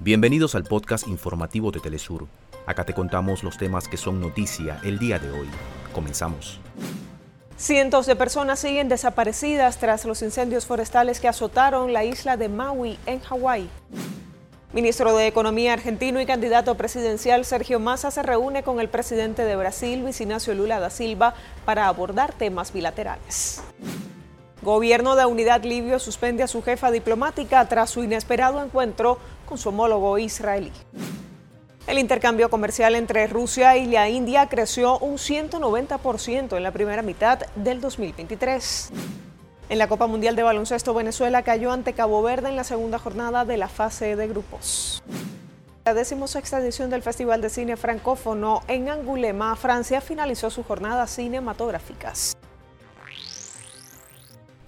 Bienvenidos al podcast informativo de Telesur. Acá te contamos los temas que son noticia el día de hoy. Comenzamos. Cientos de personas siguen desaparecidas tras los incendios forestales que azotaron la isla de Maui en Hawái. Ministro de Economía argentino y candidato presidencial Sergio Massa se reúne con el presidente de Brasil, Luis Ignacio Lula da Silva, para abordar temas bilaterales. Gobierno de Unidad Libio suspende a su jefa diplomática tras su inesperado encuentro con su homólogo israelí. El intercambio comercial entre Rusia y la India creció un 190% en la primera mitad del 2023. En la Copa Mundial de Baloncesto, Venezuela cayó ante Cabo Verde en la segunda jornada de la fase de grupos. La decimosexta edición del Festival de Cine Francófono en Angulema, Francia, finalizó sus jornadas cinematográficas.